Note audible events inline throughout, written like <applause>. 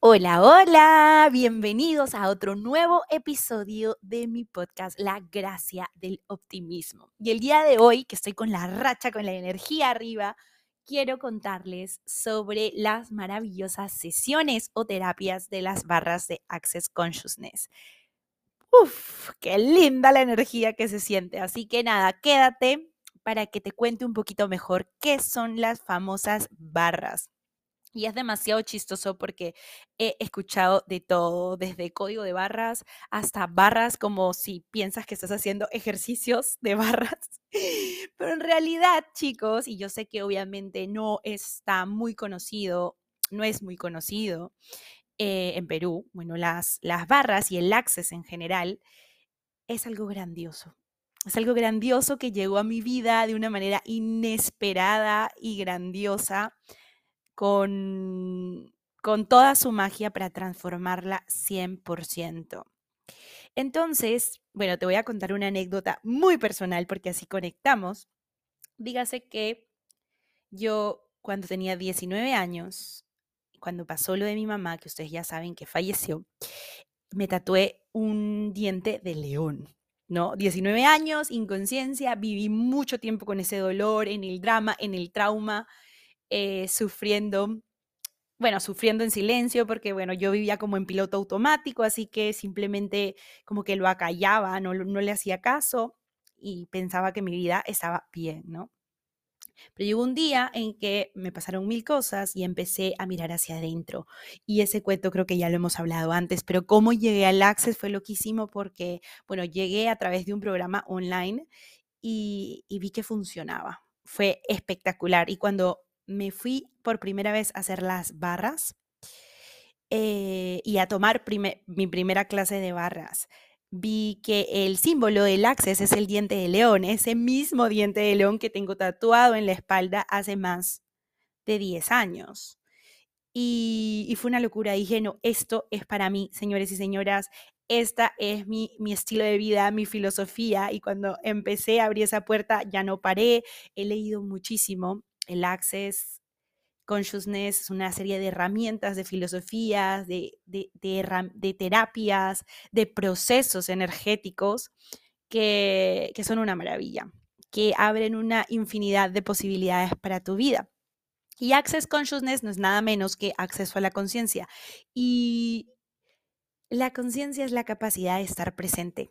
Hola, hola, bienvenidos a otro nuevo episodio de mi podcast La Gracia del Optimismo. Y el día de hoy, que estoy con la racha, con la energía arriba, quiero contarles sobre las maravillosas sesiones o terapias de las barras de Access Consciousness. Uf, qué linda la energía que se siente. Así que nada, quédate para que te cuente un poquito mejor qué son las famosas barras. Y es demasiado chistoso porque he escuchado de todo, desde código de barras hasta barras como si piensas que estás haciendo <laughs> ejercicios de barras. Pero en realidad, chicos, y yo sé que obviamente no está muy conocido, no es muy conocido eh, en Perú, bueno, las, las barras y el access en general, es algo grandioso. Es algo grandioso que llegó a mi vida de una manera inesperada y grandiosa con, con toda su magia para transformarla 100%. Entonces, bueno, te voy a contar una anécdota muy personal porque así conectamos. Dígase que yo cuando tenía 19 años, cuando pasó lo de mi mamá, que ustedes ya saben que falleció, me tatué un diente de león. ¿No? 19 años, inconsciencia, viví mucho tiempo con ese dolor, en el drama, en el trauma, eh, sufriendo, bueno, sufriendo en silencio porque, bueno, yo vivía como en piloto automático, así que simplemente como que lo acallaba, no, no le hacía caso y pensaba que mi vida estaba bien, ¿no? Pero llegó un día en que me pasaron mil cosas y empecé a mirar hacia adentro. Y ese cuento creo que ya lo hemos hablado antes, pero cómo llegué al Access fue loquísimo porque, bueno, llegué a través de un programa online y, vi que funcionaba. Fue espectacular. Y cuando me fui por primera vez a hacer las barras eh, y a tomar mi primera clase de barras. Vi que el símbolo del Access es el diente de león, ese mismo diente de león que tengo tatuado en la espalda hace más de 10 años. Y, y fue una locura. Dije, no, esto es para mí, señores y señoras. Esta es mi, mi estilo de vida, mi filosofía. Y cuando empecé a abrir esa puerta, ya no paré. He leído muchísimo. El Access Consciousness es una serie de herramientas, de filosofías, de, terapias, de procesos energéticos que, que son una maravilla, que abren una infinidad de posibilidades para tu vida. Y Access Consciousness no es nada menos que acceso a la conciencia. Y la conciencia es la capacidad de estar presente.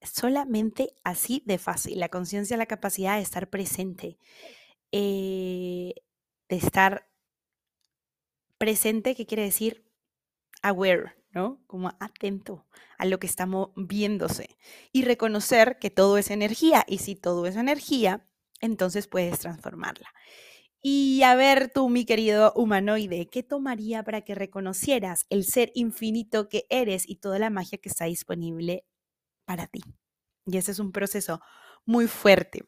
Solamente así de fácil. La conciencia es la capacidad de estar presente, eh, de estar presente, ¿qué quiere decir? Aware, ¿no? Como atento a lo que estamos viéndose y reconocer que todo es energía. Y si todo es energía, entonces puedes transformarla. Y a ver tú, mi querido humanoide, ¿qué tomaría para que reconocieras el ser infinito que eres y toda la magia que está disponible para ti? Y ese es un proceso muy fuerte.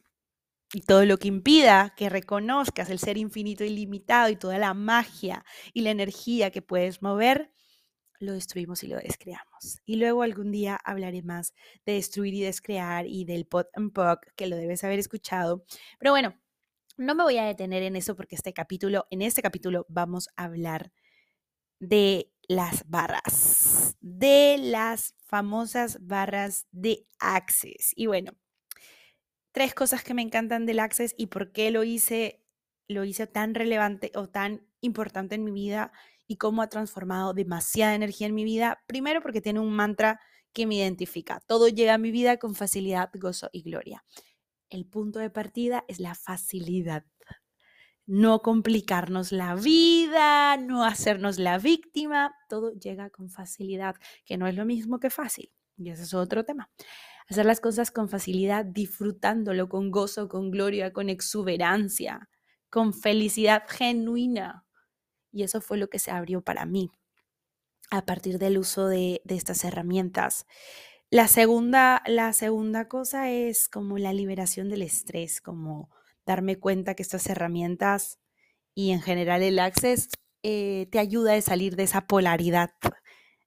Y todo lo que impida que reconozcas el ser infinito ilimitado y toda la magia y la energía que puedes mover, lo destruimos y lo descreamos. Y luego algún día hablaré más de destruir y descrear y del pot and poc, que lo debes haber escuchado. Pero bueno, no me voy a detener en eso porque este capítulo, en este capítulo vamos a hablar de las barras, de las famosas barras de Access. Y bueno, tres cosas que me encantan del Access y por qué lo hice, lo hice tan relevante o tan importante en mi vida y cómo ha transformado demasiada energía en mi vida. Primero porque tiene un mantra que me identifica. Todo llega a mi vida con facilidad, gozo y gloria. El punto de partida es la facilidad. No complicarnos la vida, no hacernos la víctima, todo llega con facilidad, que no es lo mismo que fácil. Y ese es otro tema. Hacer las cosas con facilidad, disfrutándolo con gozo, con gloria, con exuberancia, con felicidad genuina. Y eso fue lo que se abrió para mí a partir del uso de, estas herramientas. La segunda, la segunda cosa es como la liberación del estrés, como darme cuenta que estas herramientas y en general el Access eh, te ayuda a salir de esa polaridad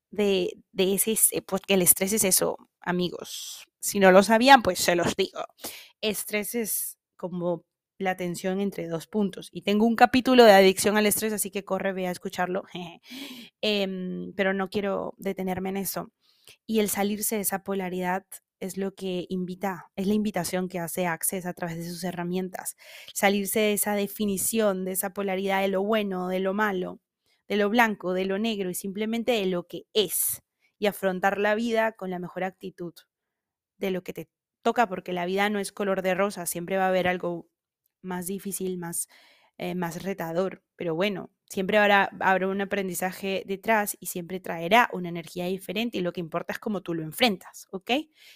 de, de ese, eh, porque el estrés es eso, amigos. Si no lo sabían, pues se los digo. Estrés es como la tensión entre dos puntos. Y tengo un capítulo de adicción al estrés, así que corre, ve a escucharlo. Em, pero no quiero detenerme en eso. Y el salirse de esa polaridad es lo que invita, es la invitación que hace Access a través de sus herramientas. Salirse de esa definición, de esa polaridad de lo bueno, de lo malo, de lo blanco, de lo negro y simplemente de lo que es. Y afrontar la vida con la mejor actitud de lo que te toca, porque la vida no es color de rosa, siempre va a haber algo más difícil, más, eh, más retador. Pero bueno, siempre habrá, habrá un aprendizaje detrás y siempre traerá una energía diferente y lo que importa es cómo tú lo enfrentas, ¿ok?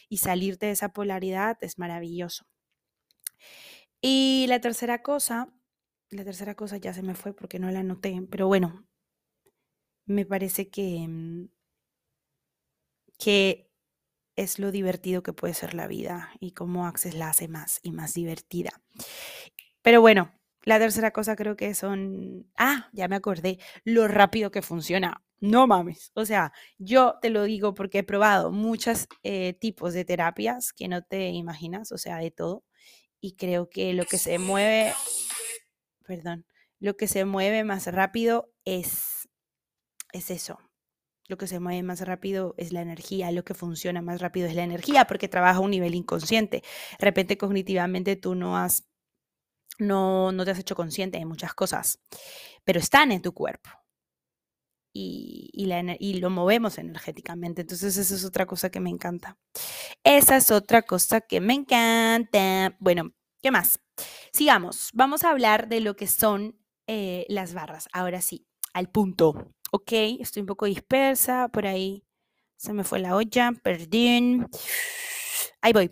Y salirte de esa polaridad es maravilloso. Y la tercera cosa, la tercera cosa ya se me fue porque no la anoté, pero bueno, me parece que, mm, que es lo divertido que puede ser la vida y cómo Access la hace más y más divertida. Pero bueno, la tercera cosa creo que son, ah, ya me acordé, lo rápido que funciona. No mames. O sea, yo te lo digo porque he probado muchos eh, tipos de terapias que no te imaginas, o sea, de todo. Y creo que lo que se mueve, perdón, lo que se mueve más rápido es, es eso, lo que se mueve más rápido es la energía, lo que funciona más rápido es la energía, porque trabaja a un nivel inconsciente. De repente cognitivamente tú no has, no, no te has hecho consciente de muchas cosas, pero están en tu cuerpo. Y, y, la, y, lo movemos energéticamente. Entonces, esa es otra cosa que me encanta. Esa es otra cosa que me encanta. Bueno, ¿qué más? Sigamos. Vamos a hablar de lo que son eh, las barras. Ahora sí, al punto. Ok, estoy un poco dispersa, por ahí se me fue la olla, perdí. Ahí voy.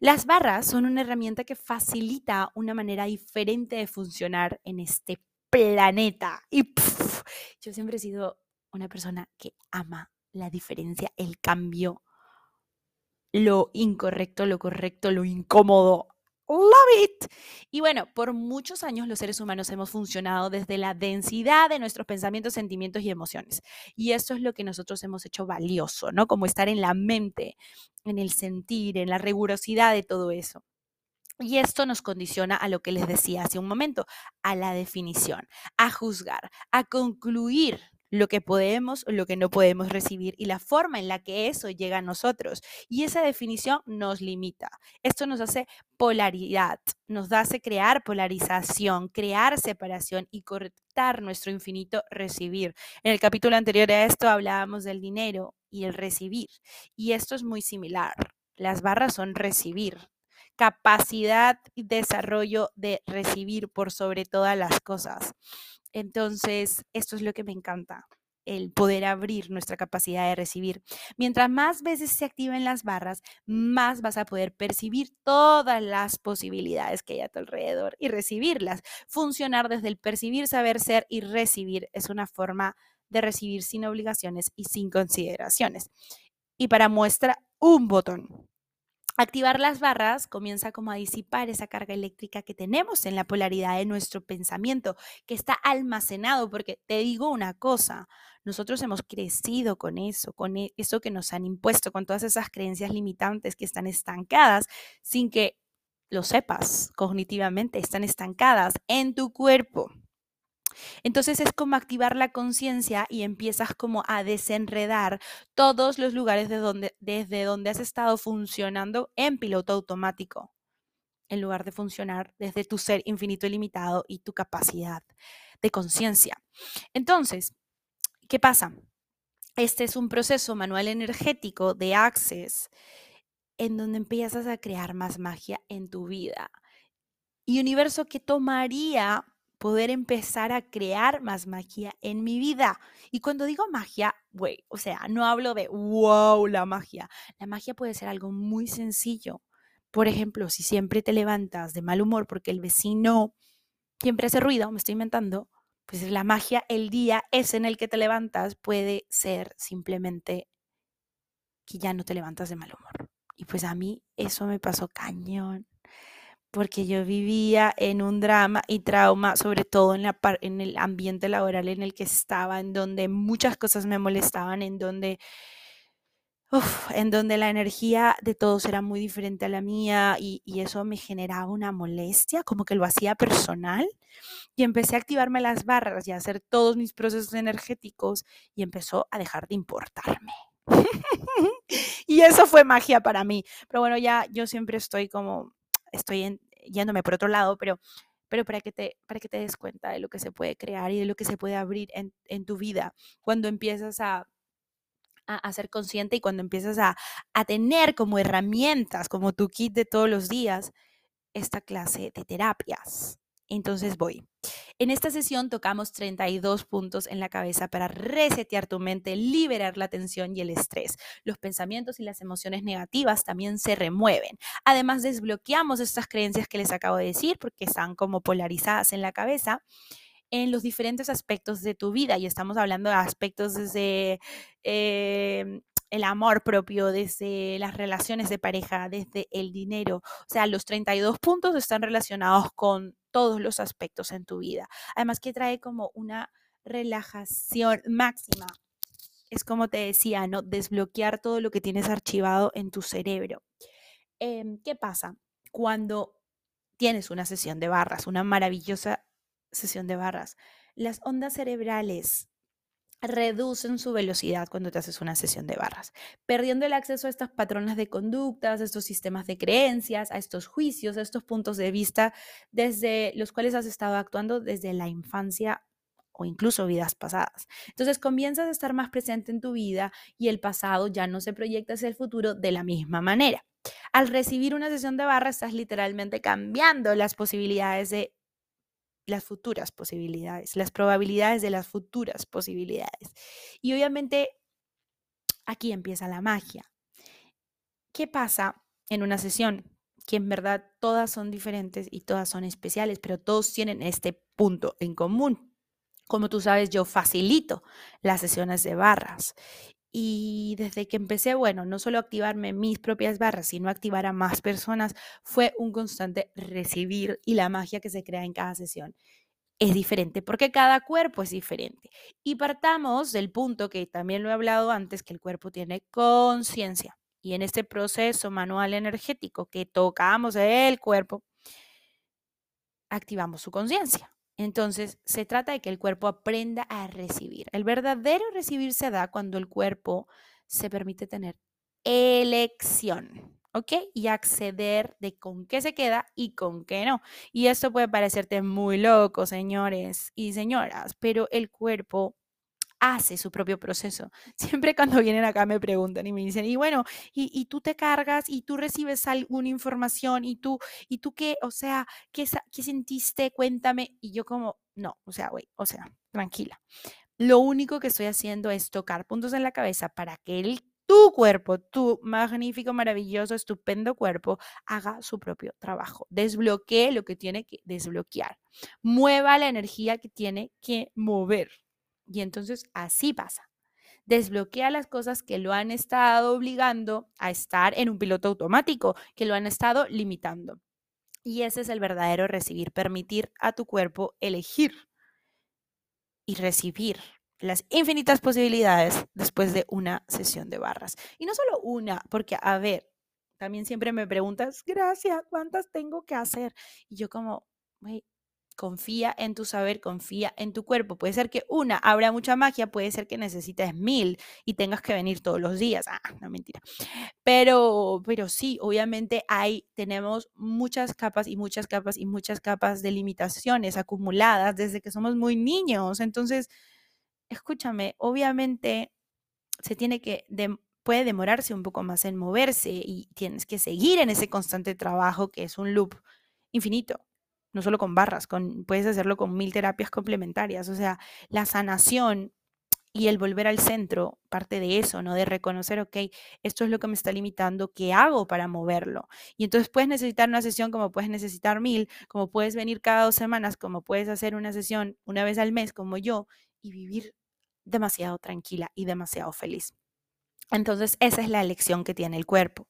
Las barras son una herramienta que facilita una manera diferente de funcionar en este planeta. Y yo siempre he sido una persona que ama la diferencia, el cambio, lo incorrecto, lo correcto, lo incómodo love it. Y bueno, por muchos años los seres humanos hemos funcionado desde la densidad de nuestros pensamientos, sentimientos y emociones. Y esto es lo que nosotros hemos hecho valioso, ¿no? Como estar en la mente, en el sentir, en la rigurosidad de todo eso. Y esto nos condiciona a lo que les decía hace un momento, a la definición, a juzgar, a concluir lo que podemos lo que no podemos recibir y la forma en la que eso llega a nosotros. Y esa definición nos limita. Esto nos hace polaridad, nos hace crear polarización, crear separación y cortar nuestro infinito recibir. En el capítulo anterior a esto hablábamos del dinero y el recibir. Y esto es muy similar. Las barras son recibir, capacidad y desarrollo de recibir por sobre todas las cosas. Entonces, esto es lo que me encanta, el poder abrir nuestra capacidad de recibir. Mientras más veces se activen las barras, más vas a poder percibir todas las posibilidades que hay a tu alrededor y recibirlas. Funcionar desde el percibir, saber ser y recibir es una forma de recibir sin obligaciones y sin consideraciones. Y para muestra, un botón. Activar las barras comienza como a disipar esa carga eléctrica que tenemos en la polaridad de nuestro pensamiento, que está almacenado, porque te digo una cosa, nosotros hemos crecido con eso, con e, eso que nos han impuesto, con todas esas creencias limitantes que están estancadas sin que lo sepas cognitivamente, están estancadas en tu cuerpo. Entonces es como activar la conciencia y empiezas como a desenredar todos los lugares desde donde has estado funcionando en piloto automático, en lugar de funcionar desde tu ser infinito y limitado y tu capacidad de conciencia. Entonces, ¿qué pasa? Este es un proceso manual energético de Access en donde empiezas a crear más magia en tu vida. Y universo que tomaría poder empezar a crear más magia en mi vida. Y cuando digo magia, güey, o sea, no hablo de wow, la magia. La magia puede ser algo muy sencillo. Por ejemplo, si siempre te levantas de mal humor porque el vecino siempre hace ruido, me estoy inventando, pues la magia, el día ese en el que te levantas puede ser simplemente que ya no te levantas de mal humor. Y pues a mí eso me pasó cañón porque yo vivía en un drama y trauma, sobre todo en, en el ambiente laboral en el que estaba, en donde muchas cosas me molestaban, en donde, en donde la energía de todos era muy diferente a la mía y, y eso me generaba una molestia, como que lo hacía personal. Y empecé a activarme las barras y a hacer todos mis procesos energéticos y empezó a dejar de importarme. <laughs> y eso fue magia para mí. Pero bueno, ya yo siempre estoy como, estoy yéndome por otro lado, pero, pero para, que te, para que te des cuenta de lo que se puede crear y de lo que se puede abrir en, en tu vida cuando empiezas a, a, ser consciente y cuando empiezas a, a tener como herramientas, como tu kit de todos los días, esta clase de terapias. Entonces voy. En esta sesión tocamos 32 puntos en la cabeza para resetear tu mente, liberar la tensión y el estrés. Los pensamientos y las emociones negativas también se remueven. Además, desbloqueamos estas creencias que les acabo de decir porque están como polarizadas en la cabeza en los diferentes aspectos de tu vida y estamos hablando de aspectos desde em, el amor propio, desde las relaciones de pareja, desde el dinero. O sea, los 32 puntos están relacionados con todos los aspectos en tu vida. Además que trae como una relajación máxima. Es como te decía, ¿no? Desbloquear todo lo que tienes archivado en tu cerebro. Em, ¿Qué pasa? Cuando tienes una sesión de barras, una maravillosa sesión de barras, las ondas cerebrales reducen su velocidad cuando te haces una sesión de barras, perdiendo el acceso a estas patrones de conductas, a estos sistemas de creencias, a estos juicios, a estos puntos de vista desde los cuales has estado actuando desde la infancia o incluso vidas pasadas. Entonces comienzas a estar más presente en tu vida y el pasado ya no se proyecta hacia el futuro de la misma manera. Al recibir una sesión de barras estás literalmente cambiando las posibilidades de las futuras posibilidades, las probabilidades de las futuras posibilidades. Y obviamente aquí empieza la magia. ¿Qué pasa en una sesión? Que en verdad todas son diferentes y todas son especiales, pero todos tienen este punto en común. Como tú sabes, yo facilito las sesiones de barras y desde que empecé, bueno, no solo activarme mis propias barras, sino activar a más personas, fue un constante recibir y la magia que se crea en cada sesión es diferente porque cada cuerpo es diferente. Y partamos del punto que también lo he hablado antes, que el cuerpo tiene conciencia. Y en este proceso manual energético que tocamos el cuerpo, activamos su conciencia. Entonces, se trata de que el cuerpo aprenda a recibir. El verdadero recibir se da cuando el cuerpo se permite tener elección. ¿ok? Y acceder de con qué se queda y con qué no. Y esto puede parecerte muy loco, señores y señoras, pero el cuerpo hace su propio proceso. <laughs> Siempre cuando vienen acá me preguntan y me dicen, y bueno, y, tú te cargas y tú recibes alguna información y tú, y tú qué, o sea, ¿qué, qué sentiste? Cuéntame. Y yo como, no, o sea, güey, o sea, tranquila. Lo único que estoy haciendo es tocar puntos en la cabeza para que el tu cuerpo, tu magnífico, maravilloso, estupendo cuerpo, haga su propio trabajo. Desbloquee lo que tiene que desbloquear. Mueva la energía que tiene que mover. Y entonces así pasa. Desbloquea las cosas que lo han estado obligando a estar en un piloto automático, que lo han estado limitando. Y ese es el verdadero recibir, permitir a tu cuerpo elegir y recibir las infinitas posibilidades después de una sesión de barras. Y no solo una, porque, a ver, también siempre me preguntas, gracias, ¿cuántas tengo que hacer? Y yo como, confía en tu saber, confía en tu cuerpo. Puede ser que una abra mucha magia, puede ser que necesites mil y tengas que venir todos los días. Ah, no mentira. Pero, pero sí, obviamente hay, tenemos muchas capas y muchas capas y muchas capas de limitaciones acumuladas desde que somos muy niños. Entonces, escúchame, obviamente se tiene que, puede demorarse un poco más en moverse y tienes que seguir en ese constante trabajo que es un loop infinito, no solo con barras, con, puedes hacerlo con mil terapias complementarias, o sea, la sanación y el volver al centro, parte de eso, ¿no? De reconocer, ok, esto es lo que me está limitando, ¿qué hago para moverlo? Y entonces puedes necesitar una sesión como puedes necesitar mil, como puedes venir cada dos semanas, como puedes hacer una sesión una vez al mes, como yo, y vivir demasiado tranquila y demasiado feliz. Entonces, esa es la elección que tiene el cuerpo.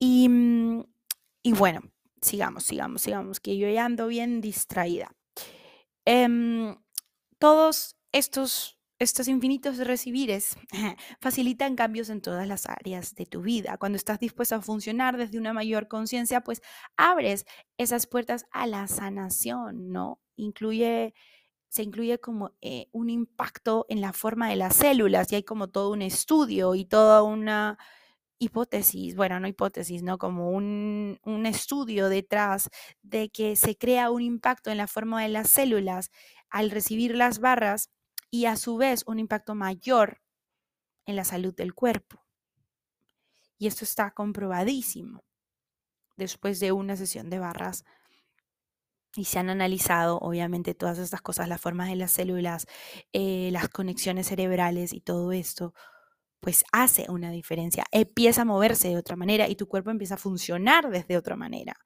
Y mm, y bueno, sigamos, sigamos, sigamos, que yo ya ando bien distraída. Em, todos estos estos infinitos recibires <laughs> facilitan cambios en todas las áreas de tu vida. Cuando estás dispuesto a funcionar desde una mayor conciencia, pues abres esas puertas a la sanación, ¿no? Incluye, se incluye como eh, un impacto en la forma de las células y hay como todo un estudio y toda una hipótesis, bueno, no hipótesis, ¿no? Como un, un estudio detrás de que se crea un impacto en la forma de las células al recibir las barras y a su vez un impacto mayor en la salud del cuerpo. Y esto está comprobadísimo después de una sesión de barras. Y se han analizado, obviamente, todas estas cosas, las formas de las células, eh, las conexiones cerebrales y todo esto, pues hace una diferencia. Empieza a moverse de otra manera y tu cuerpo empieza a funcionar desde otra manera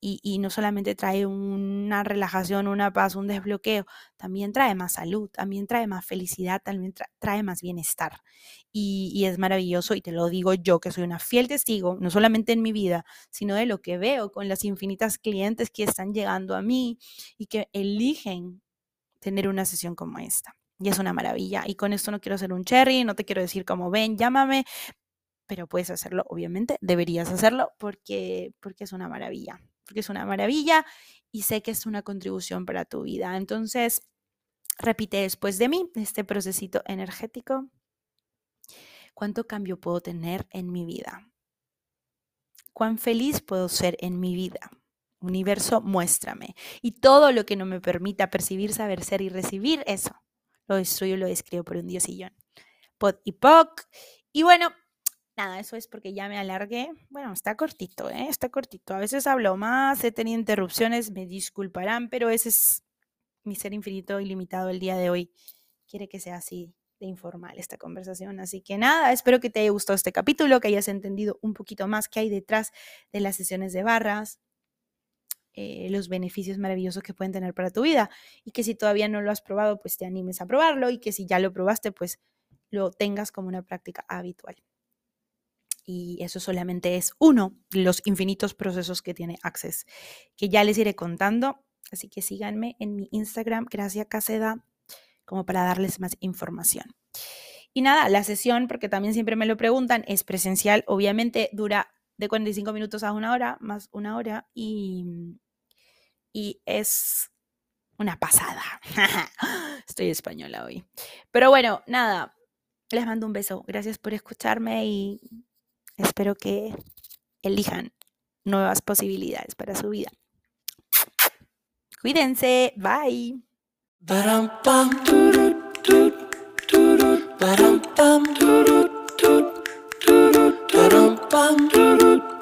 y, no solamente trae una relajación, una paz, un desbloqueo, también trae más salud, también trae más felicidad, también trae más bienestar. Y, y, es maravilloso y te lo digo yo que soy una fiel testigo, no solamente en mi vida, sino de lo que veo con las infinitas clientes que están llegando a mí y que eligen tener una sesión como esta. Y es una maravilla. Y con esto no quiero ser un cherry, no te quiero decir como ven, llámame, pero puedes hacerlo, obviamente, deberías hacerlo porque, porque es una maravilla porque es una maravilla y sé que es una contribución para tu vida. Entonces, repite después de mí este procesito energético. ¿Cuánto cambio puedo tener en mi vida? ¿Cuán feliz puedo ser en mi vida? Universo, muéstrame. Y todo lo que no me permita percibir, saber ser y recibir, eso lo destruyo, lo describo por un diosillón. Pod y poc. Y bueno, Nada, eso es porque ya me alargué. Bueno, está cortito, ¿eh? Está cortito. A veces hablo más, he tenido interrupciones, me disculparán, pero ese es mi ser infinito ilimitado el día de hoy. Quiere que sea así de informal esta conversación. Así que nada, espero que te haya gustado este capítulo, que hayas entendido un poquito más qué hay detrás de las sesiones de barras, eh, los beneficios maravillosos que pueden tener para tu vida y que si todavía no lo has probado, pues te animes a probarlo y que si ya lo probaste, pues lo tengas como una práctica habitual y eso solamente es uno de los infinitos procesos que tiene Access, que ya les iré contando. Así que síganme en mi Instagram, Gracia Caseda, como para darles más información. Y nada, la sesión, porque también siempre me lo preguntan, es presencial. Obviamente dura de 45 minutos a una hora, más una hora, y, y es una pasada. <laughs> Estoy española hoy. Pero bueno, nada, les mando un beso. Gracias por escucharme y Espero que elijan nuevas posibilidades para su vida. Cuídense, bye. bang.